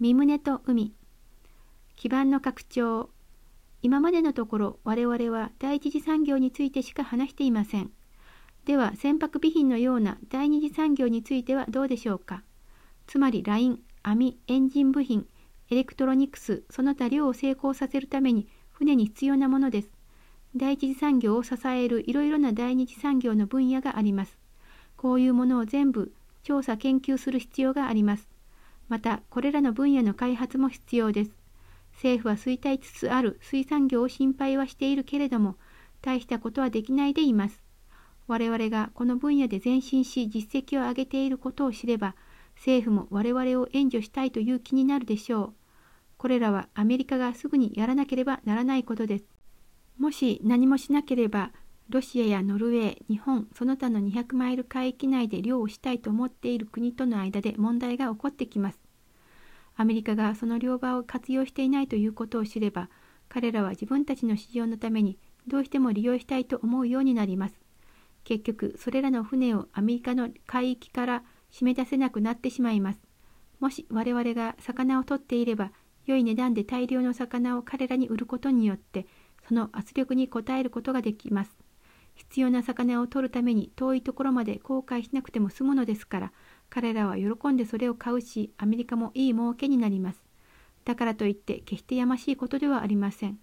御旨と海基盤の拡張今までのところ我々は第一次産業についてしか話していません。では船舶備品のような第二次産業についてはどうでしょうか？つまりライン、網、エンジン部品、エレクトロニクス、その他漁を成功させるために船に必要なものです。第一次産業を支えるいろいろな第二次産業の分野があります。こういうものを全部調査研究する必要があります。また、これらの分野の開発も必要です。政府は衰退つつある水産業を心配はしているけれども、大したことはできないでいます。我々がこの分野で前進し実績を上げていることを知れば、政府も我々を援助したいという気になるでしょう。これらはアメリカがすぐにやらなければならないことです。もし何もしなければ、ロシアやノルウェー、日本、その他の200マイル海域内で漁をしたいと思っている国との間で問題が起こってきます。アメリカがその両場を活用していないということを知れば、彼らは自分たちの市場のためにどうしても利用したいと思うようになります。結局、それらの船をアメリカの海域から締め出せなくなってしまいます。もし我々が魚を取っていれば、良い値段で大量の魚を彼らに売ることによって、その圧力に応えることができます。必要な魚を取るために遠いところまで後悔しなくても済むのですから彼らは喜んでそれを買うしアメリカもいい儲けになります。だからといって決してやましいことではありません。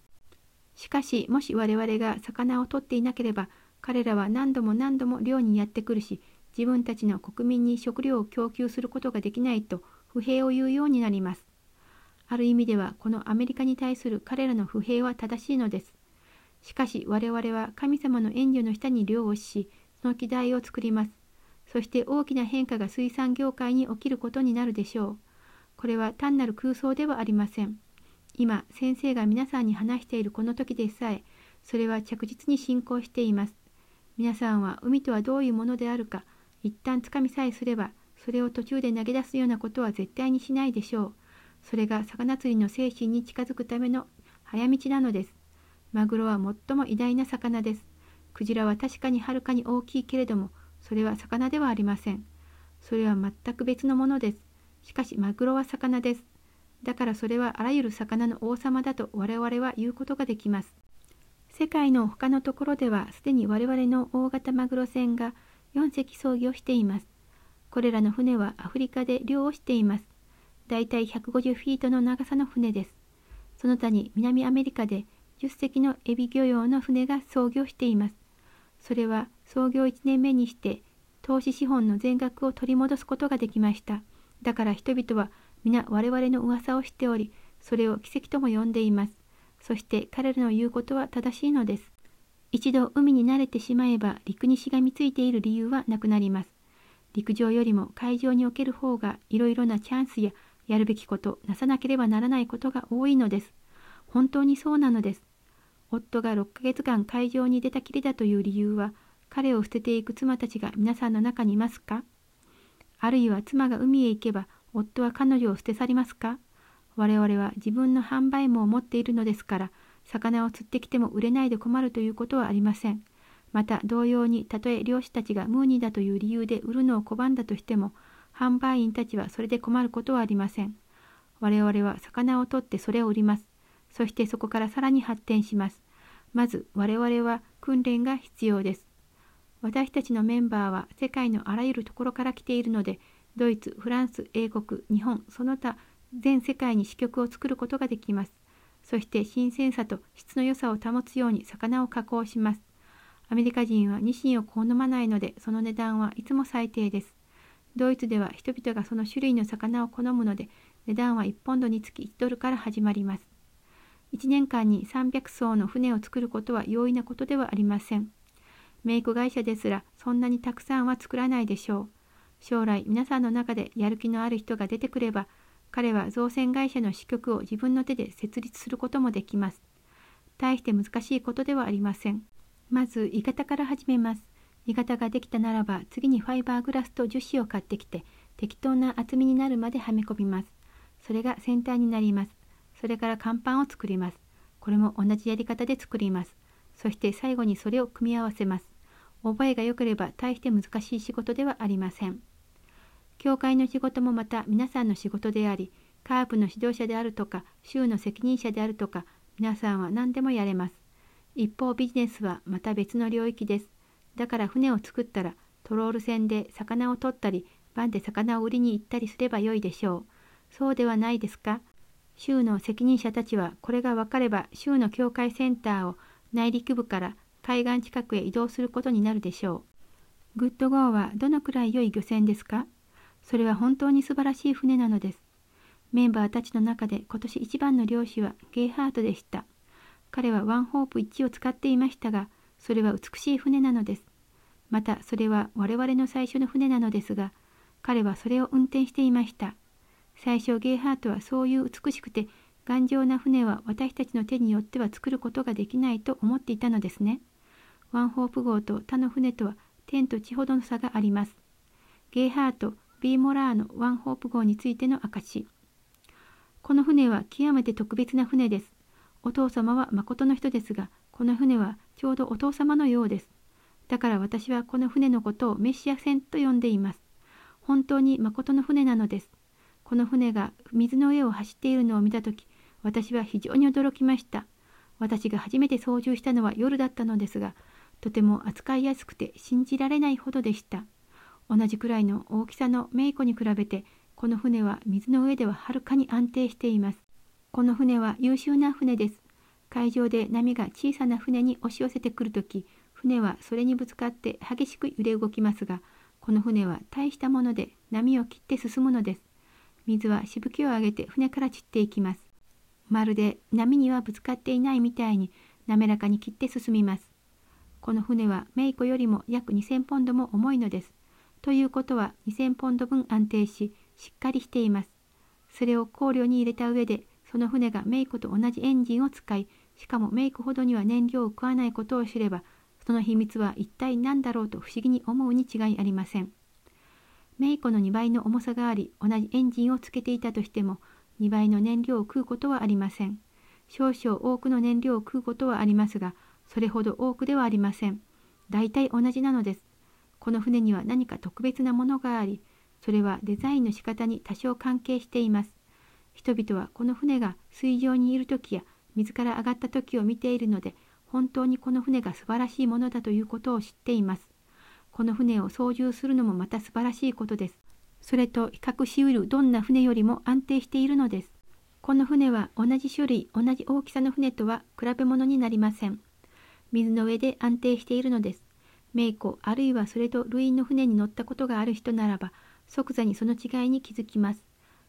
しかしもし我々が魚を取っていなければ彼らは何度も何度も漁にやってくるし自分たちの国民に食料を供給することができないと不平を言うようになります。ある意味ではこのアメリカに対する彼らの不平は正しいのです。しかし我々は神様の援助の下に漁をし、その機代を作ります。そして大きな変化が水産業界に起きることになるでしょう。これは単なる空想ではありません。今、先生が皆さんに話しているこの時でさえ、それは着実に進行しています。皆さんは海とはどういうものであるか、一旦つかみさえすれば、それを途中で投げ出すようなことは絶対にしないでしょう。それが魚釣りの精神に近づくための早道なのです。マグロは最も偉大な魚です。クジラは確かにはるかに大きいけれども、それは魚ではありません。それは全く別のものです。しかしマグロは魚です。だからそれはあらゆる魚の王様だと我々は言うことができます。世界の他のところではすでに我々の大型マグロ船が4隻操業しています。これらの船はアフリカで漁をしています。だいたい150フィートの長さの船です。その他に南アメリカで10隻のエビ漁用の船が操業しています。それは創業1年目にして投資資本の全額を取り戻すことができました。だから人々は皆我々の噂を知っており、それを奇跡とも呼んでいます。そして彼らの言うことは正しいのです。一度海に慣れてしまえば陸にしがみついている理由はなくなります。陸上よりも海上における方がいろいろなチャンスややるべきこと、なさなければならないことが多いのです。本当にそうなのです。夫が6ヶ月間会場に出たきりだという理由は、彼を捨てていく妻たちが皆さんの中にいますか？あるいは妻が海へ行けば、夫は彼女を捨て去りますか？我々は自分の販売網を持っているのですから、魚を釣ってきても売れないで困るということはありません。また同様に、たとえ漁師たちがムーニーだという理由で売るのを拒んだとしても、販売員たちはそれで困ることはありません。我々は魚を取ってそれを売ります。そしてそこからさらに発展します。まず我々は訓練が必要です。私たちのメンバーは世界のあらゆるところから来ているので、ドイツ、フランス、英国、日本、その他全世界に支局を作ることができます。そして新鮮さと質の良さを保つように魚を加工します。アメリカ人はニシンを好まないので、その値段はいつも最低です。ドイツでは人々がその種類の魚を好むので、値段は1ポンドにつき1ドルから始まります。1年間に300艘の船を作ることは容易なことではありません。メイク会社ですらそんなにたくさんは作らないでしょう。将来皆さんの中でやる気のある人が出てくれば、彼は造船会社の支局を自分の手で設立することもできます。大して難しいことではありません。まず、鋳型から始めます。鋳型ができたならば、次にファイバーグラスと樹脂を買ってきて、適当な厚みになるまではめ込みます。それが先端になります。それから甲板を作ります。これも同じやり方で作ります。そして最後にそれを組み合わせます。覚えが良ければ大して難しい仕事ではありません。教会の仕事もまた皆さんの仕事であり、カープの指導者であるとか、州の責任者であるとか、皆さんは何でもやれます。一方ビジネスはまた別の領域です。だから船を作ったらトロール船で魚を取ったり、番で魚を売りに行ったりすればよいでしょう。そうではないですか？州の責任者たちはこれが分かれば州の境界センターを内陸部から海岸近くへ移動することになるでしょう。グッドゴーはどのくらい良い漁船ですか？それは本当に素晴らしい船なのです。メンバーたちの中で今年一番の漁師はゲイハートでした。彼はワンホープ1を使っていましたが、それは美しい船なのです。またそれは我々の最初の船なのですが、彼はそれを運転していました。最初ゲイハートはそういう美しくて頑丈な船は私たちの手によっては作ることができないと思っていたのですね。ワンホープ号と他の船とは天と地ほどの差があります。ゲイハート、ビーモラーのワンホープ号についての証。この船は極めて特別な船です。お父様は誠の人ですが、この船はちょうどお父様のようです。だから私はこの船のことをメシア船と呼んでいます。本当に誠の船なのです。この船が水の上を走っているのを見たとき、私は非常に驚きました。私が初めて操縦したのは夜だったのですが、とても扱いやすくて信じられないほどでした。同じくらいの大きさのメイコに比べてこの船は水の上でははるかに安定しています。この船は優秀な船です。海上で波が小さな船に押し寄せてくるとき、船はそれにぶつかって激しく揺れ動きますが、この船は大したもので波を切って進むのです。水はしぶきを上げて船から散っていきます。まるで波にはぶつかっていないみたいに滑らかに切って進みます。この船はメイコよりも約2000ポンドも重いのです。ということは2000ポンド分安定し、しっかりしています。それを考慮に入れた上で、その船がメイコと同じエンジンを使い、しかもメイクほどには燃料を食わないことを知れば、その秘密は一体何だろうと不思議に思うに違いありません。メイコの2倍の重さがあり、同じエンジンをつけていたとしても、2倍の燃料を食うことはありません。少々多くの燃料を食うことはありますが、それほど多くではありません。大体同じなのです。この船には何か特別なものがあり、それはデザインの仕方に多少関係しています。人々はこの船が水上にいる時や水から上がった時を見ているので、本当にこの船が素晴らしいものだということを知っています。この船を操縦するのもまた素晴らしいことです。それと比較しうるどんな船よりも安定しているのです。この船は同じ種類、同じ大きさの船とは比べ物になりません。水の上で安定しているのです。名子あるいはそれと類の船に乗ったことがある人ならば即座にその違いに気づきます。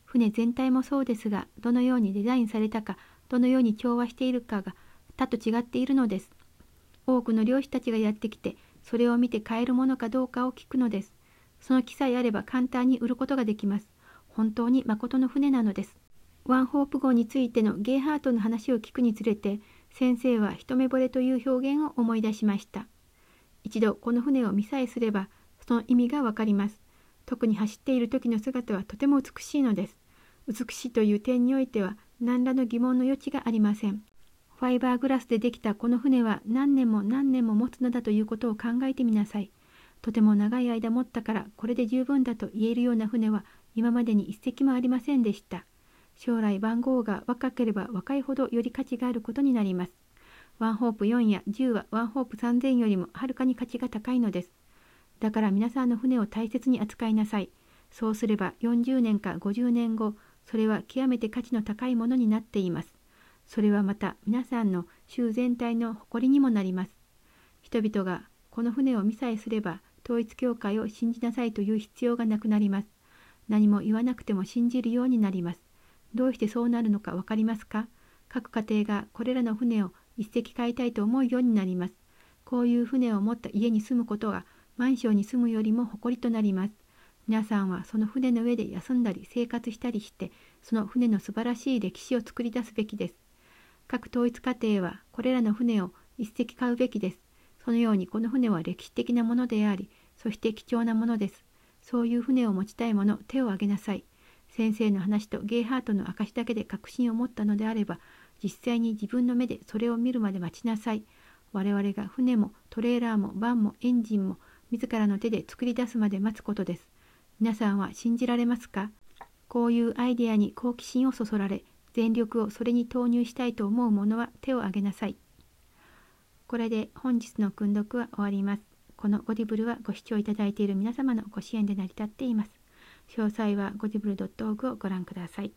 船全体もそうですがどのようにデザインされたかどのように調和しているかが他と違っているのです。多くの漁師たちがやってきてそれを見て買えるものかどうかを聞くのです。その気さえあれば簡単に売ることができます。本当に誠の船なのです。ワンホープ号についてのゲイハートの話を聞くにつれて先生は一目惚れという表現を思い出しました。一度この船を見さえすればその意味がわかります。特に走っている時の姿はとても美しいのです。美しいという点においては何らの疑問の余地がありません。ファイバーグラスでできたこの船は何年も何年も持つのだということを考えてみなさい。とても長い間持ったからこれで十分だと言えるような船は今までに一隻もありませんでした。将来番号が若ければ若いほどより価値があることになります。ワンホープ4や10はワンホープ3000よりもはるかに価値が高いのです。だから皆さんの船を大切に扱いなさい。そうすれば40年か50年後、それは極めて価値の高いものになっています。それはまた皆さんの州全体の誇りにもなります。人々がこの船を見さえすれば統一教会を信じなさいという必要がなくなります。何も言わなくても信じるようになります。どうしてそうなるのか分かりますか？各家庭がこれらの船を一隻買いたいと思うようになります。こういう船を持った家に住むことがマンションに住むよりも誇りとなります。皆さんはその船の上で休んだり生活したりして、その船の素晴らしい歴史を作り出すべきです。各統一家庭はこれらの船を一隻買うべきです。そのようにこの船は歴史的なものであり、そして貴重なものです。そういう船を持ちたい者、手を挙げなさい。先生の話とゲイハートの証だけで確信を持ったのであれば、実際に自分の目でそれを見るまで待ちなさい。我々が船もトレーラーもバンもエンジンも自らの手で作り出すまで待つことです。皆さんは信じられますか？こういうアイデアに好奇心をそそられ、全力をそれに投入したいと思う者は手を挙げなさい。これで本日の訓読は終わります。このゴディブルはご視聴いただいている皆様のご支援で成り立っています。詳細はゴディブル .org をご覧ください。